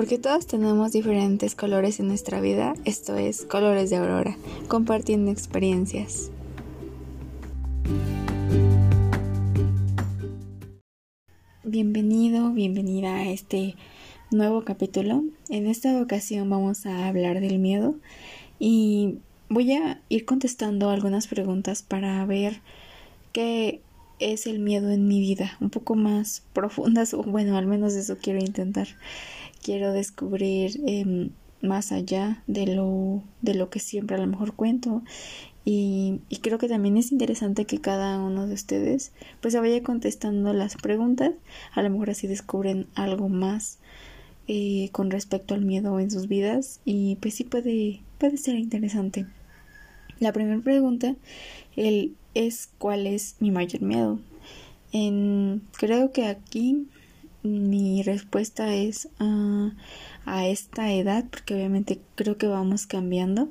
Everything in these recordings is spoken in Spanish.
Porque todos tenemos diferentes colores en nuestra vida, esto es Colores de Aurora, compartiendo experiencias. Bienvenido, bienvenida a este nuevo capítulo. En esta ocasión vamos a hablar del miedo y voy a ir contestando algunas preguntas para ver qué es el miedo en mi vida, un poco más profundas, o bueno, al menos eso quiero intentar quiero descubrir em, más allá de lo, de lo que siempre a lo mejor cuento. Y, y, creo que también es interesante que cada uno de ustedes pues se vaya contestando las preguntas. A lo mejor así descubren algo más eh, con respecto al miedo en sus vidas. Y pues sí puede puede ser interesante. La primera pregunta es cuál es mi mayor miedo en, creo que aquí mi respuesta es a, a esta edad, porque obviamente creo que vamos cambiando.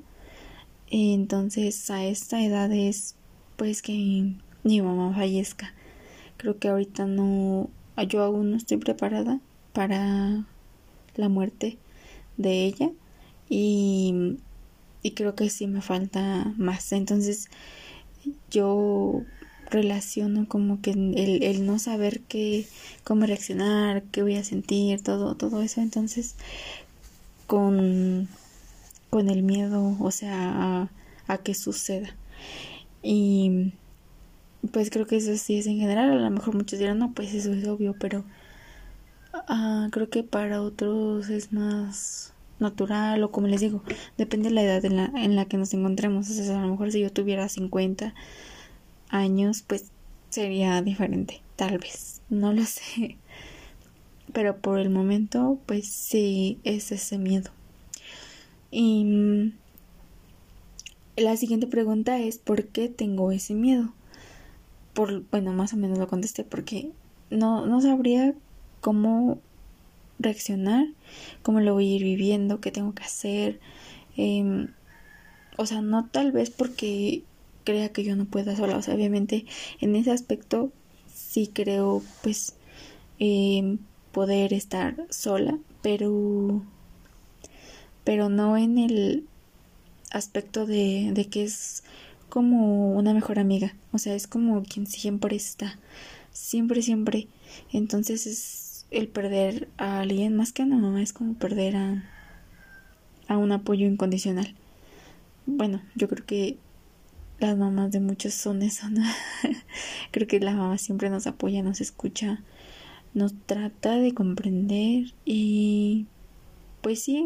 Entonces a esta edad es pues que mi mamá fallezca. Creo que ahorita no, yo aún no estoy preparada para la muerte de ella y, y creo que sí me falta más. Entonces yo relaciono como que el, el no saber qué, cómo reaccionar, qué voy a sentir, todo, todo eso, entonces con, con el miedo, o sea, a, a que suceda. Y pues creo que eso sí es en general, a lo mejor muchos dirán, no, pues eso es obvio, pero uh, creo que para otros es más natural o como les digo, depende de la edad en la, en la que nos encontremos. O sea, a lo mejor si yo tuviera 50 años, pues sería diferente, tal vez, no lo sé. Pero por el momento, pues sí es ese miedo. Y mm, la siguiente pregunta es ¿por qué tengo ese miedo? Por, bueno, más o menos lo contesté porque no, no sabría cómo reaccionar, cómo lo voy a ir viviendo, qué tengo que hacer. Eh, o sea, no tal vez porque crea que yo no pueda sola. O sea, obviamente en ese aspecto sí creo pues eh, poder estar sola, pero pero no en el aspecto de, de que es como una mejor amiga. O sea, es como quien siempre está. Siempre, siempre. Entonces es el perder a alguien más que a una mamá, es como perder a, a un apoyo incondicional. Bueno, yo creo que las mamás de muchos son eso. Creo que la mamá siempre nos apoya, nos escucha, nos trata de comprender y pues sí,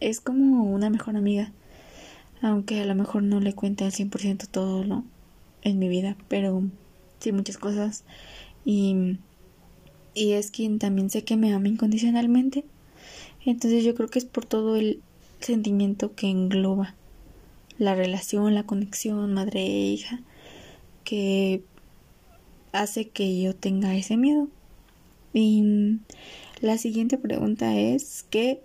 es como una mejor amiga. Aunque a lo mejor no le cuente al 100% todo lo en mi vida, pero sí muchas cosas y y es quien también sé que me ama incondicionalmente. Entonces yo creo que es por todo el sentimiento que engloba la relación, la conexión madre e hija que hace que yo tenga ese miedo. Y la siguiente pregunta es, ¿qué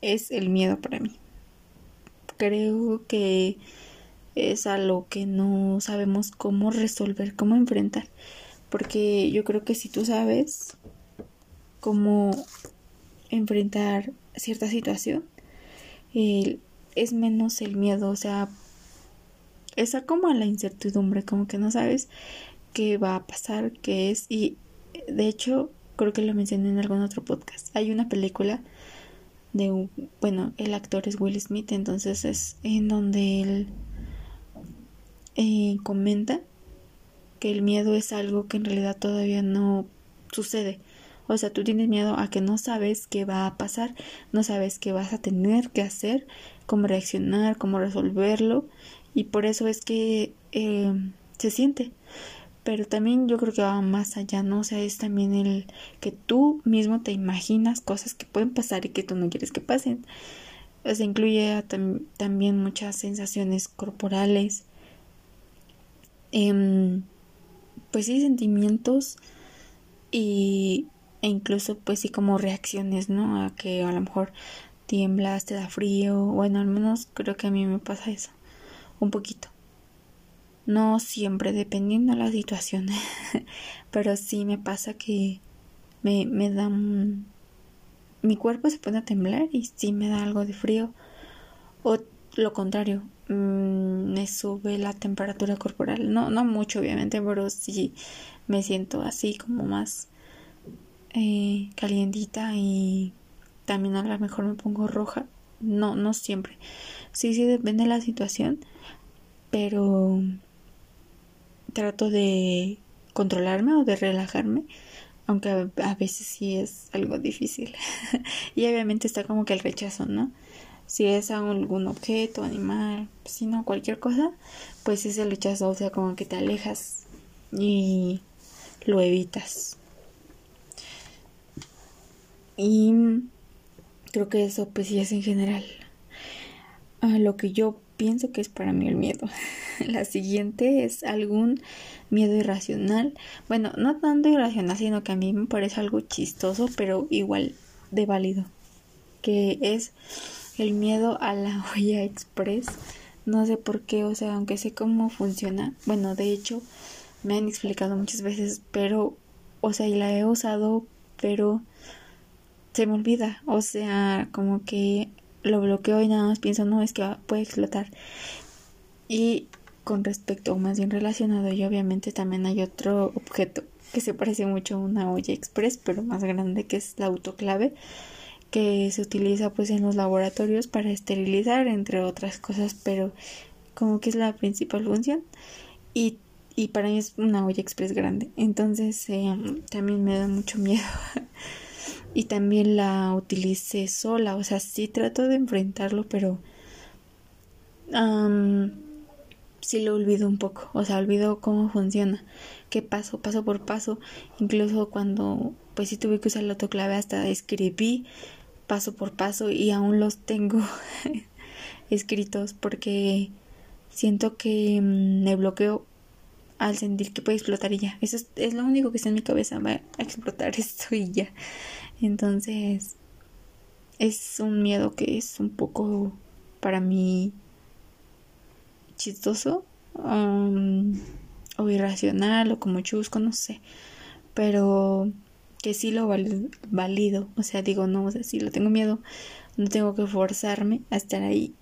es el miedo para mí? Creo que es algo que no sabemos cómo resolver, cómo enfrentar. Porque yo creo que si tú sabes cómo enfrentar cierta situación, es menos el miedo, o sea, esa como la incertidumbre, como que no sabes qué va a pasar, qué es, y de hecho, creo que lo mencioné en algún otro podcast. Hay una película de bueno, el actor es Will Smith, entonces es en donde él eh, comenta que el miedo es algo que en realidad todavía no sucede. O sea, tú tienes miedo a que no sabes qué va a pasar, no sabes qué vas a tener que hacer, cómo reaccionar, cómo resolverlo y por eso es que eh, se siente. Pero también yo creo que va más allá, ¿no? O sea, es también el que tú mismo te imaginas cosas que pueden pasar y que tú no quieres que pasen. O sea, incluye también muchas sensaciones corporales. Em, pues sí, sentimientos y, e incluso pues sí como reacciones, ¿no? A que a lo mejor tiemblas, te da frío, bueno, al menos creo que a mí me pasa eso, un poquito. No siempre, dependiendo de la situación, pero sí me pasa que me, me mi cuerpo se pone a temblar y sí me da algo de frío. O lo contrario, mm, me sube la temperatura corporal. No, no mucho, obviamente, pero sí me siento así como más eh, calientita y también a lo mejor me pongo roja. No, no siempre. Sí, sí, depende de la situación, pero trato de controlarme o de relajarme, aunque a, veces sí es algo difícil. y obviamente está como que el rechazo, ¿no? Si es algún objeto, animal, si no, cualquier cosa, pues es el rechazo, o sea, como que te alejas y lo evitas. Y creo que eso pues sí es en general a lo que yo pienso que es para mí el miedo. La siguiente es algún miedo irracional. Bueno, no tanto irracional, sino que a mí me parece algo chistoso, pero igual de válido. Que es el miedo a la huella express. No sé por qué, o sea, aunque sé cómo funciona. Bueno, de hecho, me han explicado muchas veces, pero, o sea, y la he usado, pero se me olvida. O sea, como que lo bloqueo y nada más pienso, no, es que puede explotar. Y con respecto, más bien relacionado, y obviamente también hay otro objeto que se parece mucho a una olla express, pero más grande, que es la autoclave, que se utiliza pues en los laboratorios para esterilizar, entre otras cosas, pero como que es la principal función. Y, y para mí es una olla express grande. Entonces eh, también me da mucho miedo y también la utilicé sola, o sea, sí trato de enfrentarlo, pero sí lo olvido un poco, o sea, olvido cómo funciona, qué paso, paso por paso, incluso cuando pues sí tuve que usar el autoclave hasta escribí paso por paso y aún los tengo escritos porque siento que mm, me bloqueo al sentir que puede explotar y ya. Eso es, es, lo único que está en mi cabeza, va a explotar esto y ya. Entonces, es un miedo que es un poco para mí chistoso um, o irracional o como chusco, no sé. Pero que sí lo valido. O sea, digo, no, o sea, si lo tengo miedo, no tengo que forzarme a estar ahí.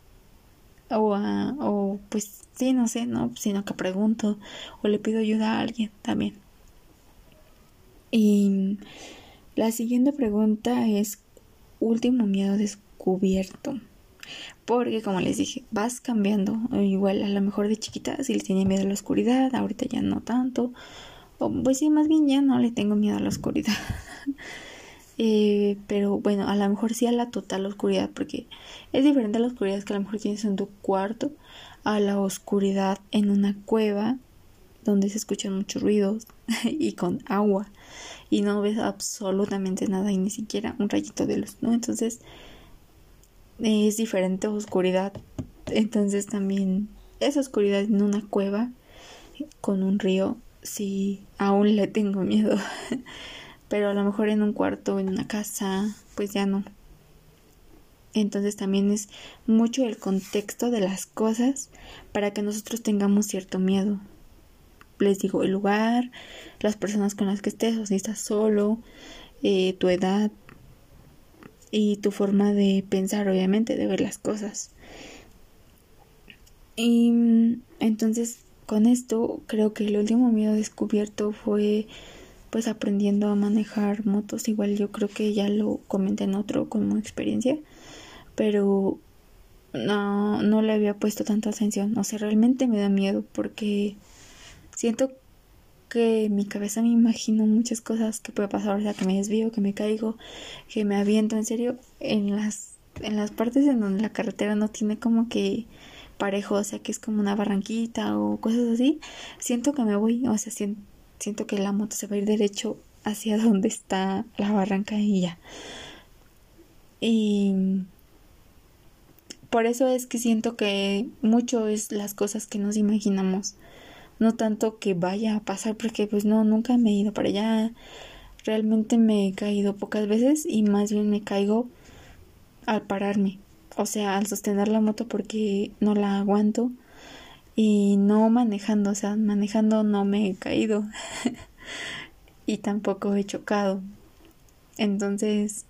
O, a, o pues sí, no sé, no, sino que pregunto o le pido ayuda a alguien también. Y la siguiente pregunta es último miedo descubierto. Porque como les dije, vas cambiando. Igual a lo mejor de chiquita si le tenía miedo a la oscuridad, ahorita ya no tanto. O pues sí, más bien ya no le tengo miedo a la oscuridad. eh, pero bueno, a lo mejor sí a la total oscuridad, porque es diferente a la oscuridad que a lo mejor tienes en tu cuarto, a la oscuridad en una cueva donde se escuchan muchos ruidos y con agua y no ves absolutamente nada y ni siquiera un rayito de luz, ¿no? Entonces es diferente oscuridad. Entonces también esa oscuridad en una cueva con un río, sí, aún le tengo miedo. Pero a lo mejor en un cuarto, en una casa, pues ya no. Entonces también es mucho el contexto de las cosas para que nosotros tengamos cierto miedo les digo, el lugar, las personas con las que estés o si estás solo, eh, tu edad y tu forma de pensar, obviamente, de ver las cosas. Y mm, entonces con esto creo que el último miedo descubierto fue pues aprendiendo a manejar motos. Igual yo creo que ya lo comenté en otro como experiencia, pero no, no le había puesto tanta atención. O sea, realmente me da miedo porque siento que mi cabeza me imagino muchas cosas que puede pasar, o sea, que me desvío, que me caigo, que me aviento, en serio, en las, en las partes en donde la carretera no tiene como que parejo, o sea, que es como una barranquita o cosas así, siento que me voy, o sea, siento, que la moto se va a ir derecho hacia donde está la barranca y ya. Y por eso es que siento que mucho es las cosas que nos imaginamos no tanto que vaya a pasar porque pues no, nunca me he ido para allá, realmente me he caído pocas veces y más bien me caigo al pararme, o sea, al sostener la moto porque no la aguanto y no manejando, o sea, manejando no me he caído y tampoco he chocado. Entonces,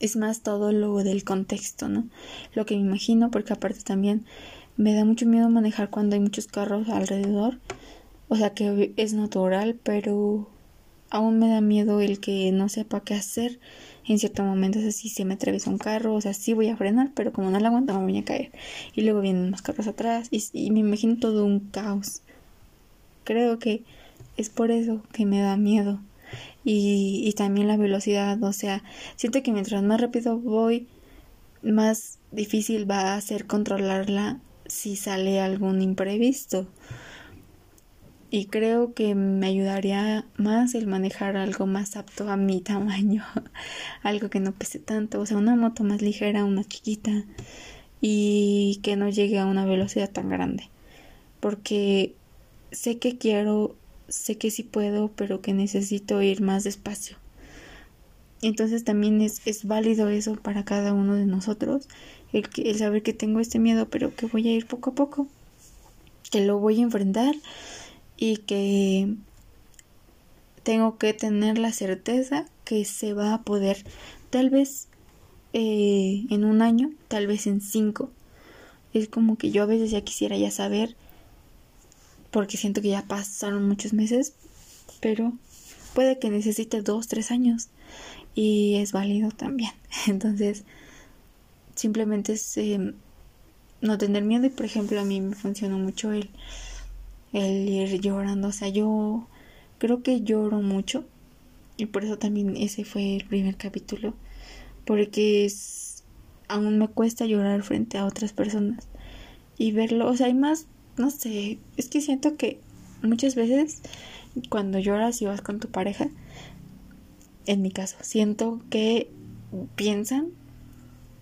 es más todo lo del contexto, ¿no? Lo que me imagino, porque aparte también me da mucho miedo manejar cuando hay muchos carros alrededor. O sea que es natural, pero aún me da miedo el que no sepa qué hacer en cierto momento. O si se me atraviesa un carro, o sea, sí voy a frenar, pero como no la aguanto, me voy a caer. Y luego vienen más carros atrás y, y me imagino todo un caos. Creo que es por eso que me da miedo y, y también la velocidad, o sea, siento que mientras más rápido voy, más difícil va a ser controlarla si sale algún imprevisto. Y creo que me ayudaría más el manejar algo más apto a mi tamaño, algo que no pese tanto, o sea, una moto más ligera, una chiquita y que no llegue a una velocidad tan grande. Porque sé que quiero sé que sí puedo, pero que necesito ir más despacio. Entonces también es, es válido eso para cada uno de nosotros, el, el saber que tengo este miedo, pero que voy a ir poco a poco, que lo voy a enfrentar y que tengo que tener la certeza que se va a poder, tal vez eh, en un año, tal vez en cinco. Es como que yo a veces ya quisiera ya saber porque siento que ya pasaron muchos meses, pero puede que necesite dos, tres años y es válido también. Entonces, simplemente es em, no tener miedo y, por ejemplo, a mí me funcionó mucho el, el ir llorando. O sea, yo creo que lloro mucho y por eso también ese fue el primer capítulo, porque es, aún me cuesta llorar frente a otras personas y verlo, o sea, hay más no sé, es que siento que muchas veces cuando lloras y vas con tu pareja, en mi caso, siento que piensan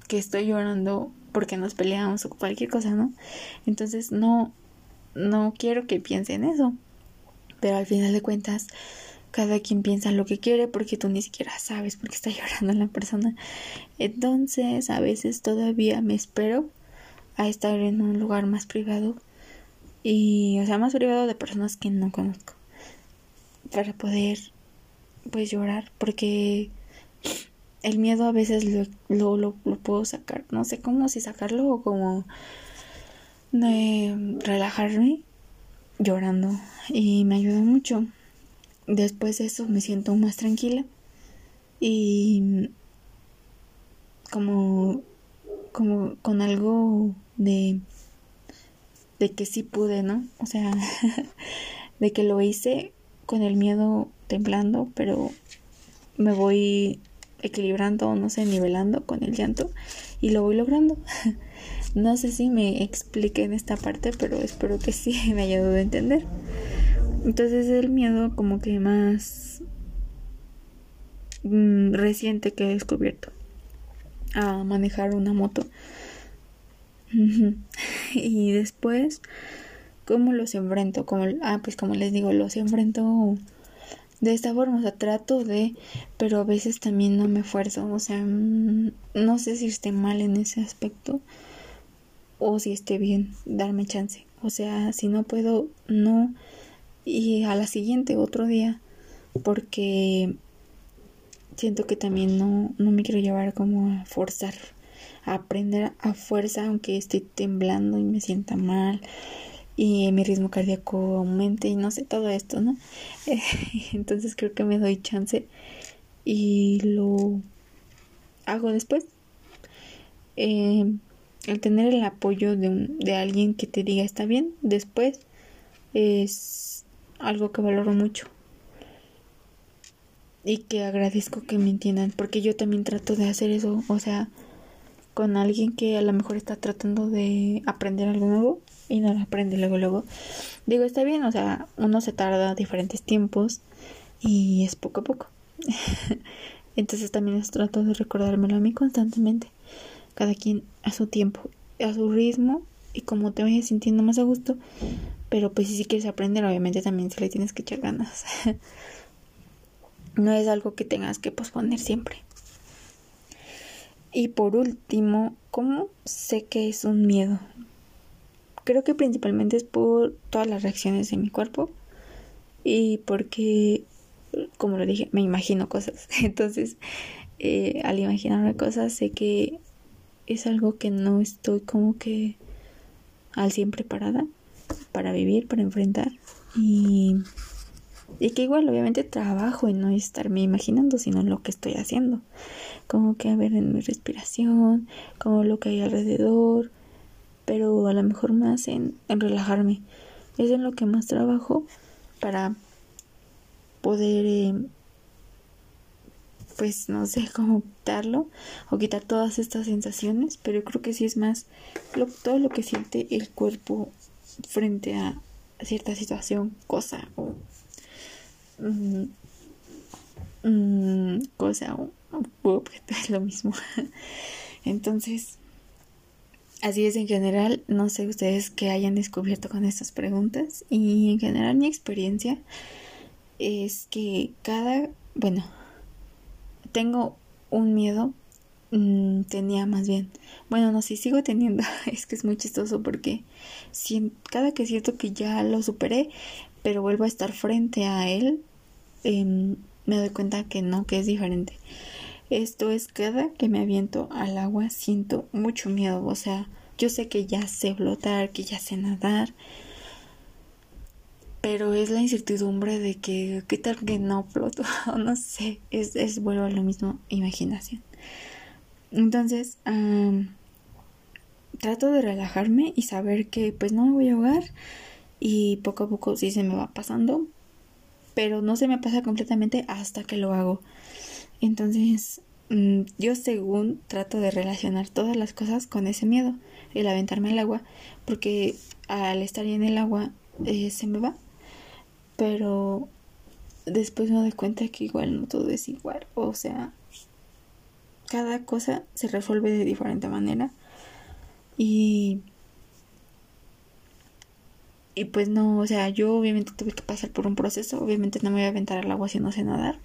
que estoy llorando porque nos peleamos o cualquier cosa, ¿no? Entonces no, no quiero que piensen eso. Pero al final de cuentas, cada quien piensa lo que quiere porque tú ni siquiera sabes por qué está llorando la persona. Entonces, a veces todavía me espero a estar en un lugar más privado y o sea más privado de personas que no conozco para poder pues llorar porque el miedo a veces lo, lo, lo, puedo sacar no sé cómo si sacarlo o como de relajarme llorando y me ayuda mucho después de eso me siento más tranquila y como como con algo de de que sí pude, ¿no? O sea, de que lo hice con el miedo temblando, pero me voy equilibrando, no sé, nivelando con el llanto y lo voy logrando. no sé si me expliqué en esta parte, pero espero que sí me haya dado a entender. Entonces el miedo como que más mm, reciente que he descubierto a manejar una moto y después, ¿cómo los enfrento? Como, ah, pues como les digo, los enfrento de esta forma, o sea, trato de, pero a veces también no me esfuerzo, o sea, mm, no sé si esté mal en ese aspecto o si esté bien, darme chance. O sea, si no puedo, no. Y a la siguiente, otro día, porque siento que también no, no me quiero llevar como a forzar aprender a fuerza aunque esté temblando y me sienta mal y mi ritmo cardíaco aumente y no sé todo esto, ¿no? Entonces creo que me doy chance y lo hago después. Eh, el tener el apoyo de, un, de alguien que te diga está bien después es algo que valoro mucho y que agradezco que me entiendan porque yo también trato de hacer eso o sea con alguien que a lo mejor está tratando de aprender algo nuevo y no lo aprende luego luego. Digo está bien o sea uno se tarda diferentes tiempos y es poco a poco. Entonces también trato de recordármelo a mí constantemente cada quien a su tiempo a su ritmo y como te vayas sintiendo más a gusto. Pero pues si quieres aprender obviamente también se le tienes que echar ganas. No es algo que tengas que posponer siempre. Y por último, ¿cómo sé que es un miedo? Creo que principalmente es por todas las reacciones de mi cuerpo y porque, como lo dije, me imagino cosas. Entonces, eh, al imaginarme cosas sé que es algo que no estoy como que al 100 preparada para vivir, para enfrentar y, y que igual obviamente trabajo en no estarme imaginando sino en lo que estoy haciendo como que a ver en mi respiración como lo que hay alrededor pero a lo mejor más en, en relajarme es en lo que más trabajo para poder eh, pues no sé cómo quitarlo o quitar todas estas sensaciones, pero creo que sí es más todo lo que siente el cuerpo frente a cierta situación, cosa o mm, mm, cosa o, es lo mismo. Entonces, así es en general, no sé ustedes qué hayan descubierto con estas preguntas y en general mi experiencia es que cada, bueno, tengo un miedo, mm, tenía más bien, bueno, no sé, si sigo teniendo, es que es muy chistoso porque si, cada que siento que ya lo superé, pero vuelvo a estar frente a él, em, me doy cuenta que no, que es diferente. Esto es cada que me aviento al agua siento mucho miedo, o sea, yo sé que ya sé flotar, que ya sé nadar, pero es la incertidumbre de que qué tal que no floto no sé es, es vuelvo a lo mismo imaginación. Entonces trato de relajarme y saber que pues no me voy a ahogar y poco a poco sí se me va pasando pero no se me pasa completamente hasta que lo hago entonces mm, yo según trato de relacionar todas las cosas con ese miedo el aventarme al agua porque al estar en el agua eh, se me va pero después me doy cuenta que igual no todo es igual, o sea, cada cosa se resuelve de diferente manera y y pues no, o sea, yo obviamente tuve que pasar por un proceso, obviamente no me voy a aventar al agua si no sé nadar,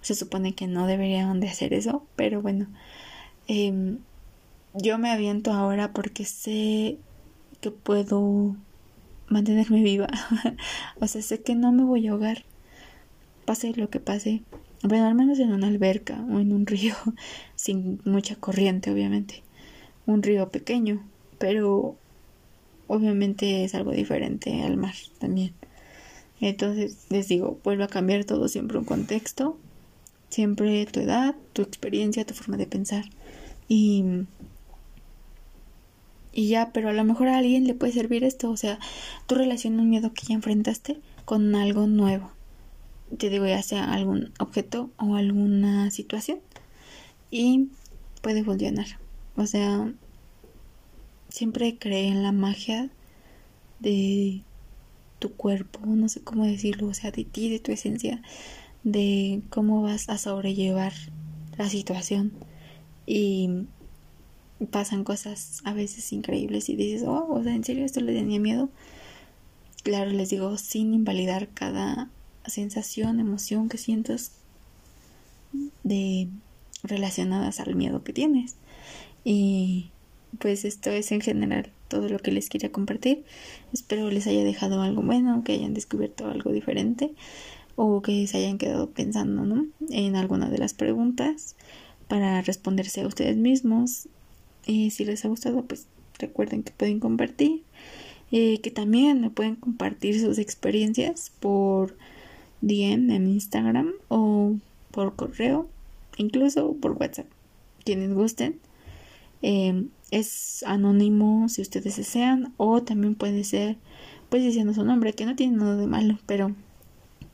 se supone que no deberían de hacer eso, pero bueno, em, yo me aviento ahora porque sé que puedo mantenerme viva. o sea, sé que no me voy a ahogar. Pase lo que pase. Bueno, al menos en una alberca o en un río sin mucha corriente, obviamente. Un río pequeño, pero obviamente es algo diferente al mar también. Entonces, les digo, vuelve a cambiar todo siempre un contexto, siempre tu edad, tu experiencia, tu forma de pensar. Y y ya, pero a lo mejor a alguien le puede servir esto, o sea, tú relacionas un miedo que ya enfrentaste con algo nuevo. Te digo, ya sea algún objeto o alguna situación. Y puede funcionar. O sea, siempre cree en la magia de tu cuerpo, no sé cómo decirlo, o sea, de ti, de tu esencia, de cómo vas a sobrellevar la situación. Y pasan cosas a veces increíbles y dices, oh, o sea, ¿en serio esto le tenía miedo? Claro, les digo, sin invalidar cada sensación, emoción que sientas de relacionadas al miedo que tienes. Y pues esto es en general todo lo que les quería compartir. Espero les haya dejado algo bueno, que hayan descubierto algo diferente o que se hayan quedado pensando ¿no? en alguna de las preguntas para responderse a ustedes mismos y si les ha gustado, pues recuerden que pueden compartir. Eh, que también me pueden compartir sus experiencias por DM en Instagram o por correo, incluso por WhatsApp, quienes gusten. Eh, es anónimo si ustedes desean o también puede ser pues diciendo su nombre que no tiene nada de malo pero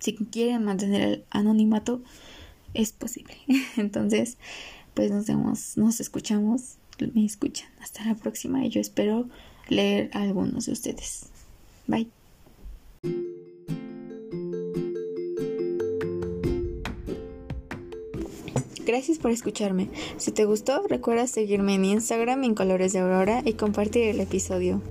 si quieren mantener el anonimato es posible entonces pues nos vemos nos escuchamos me escuchan. Hasta la próxima y yo espero leer a algunos de ustedes. Bye. Gracias por escucharme. Si te gustó, recuerda seguirme en Instagram en Colores de Aurora y compartir el episodio.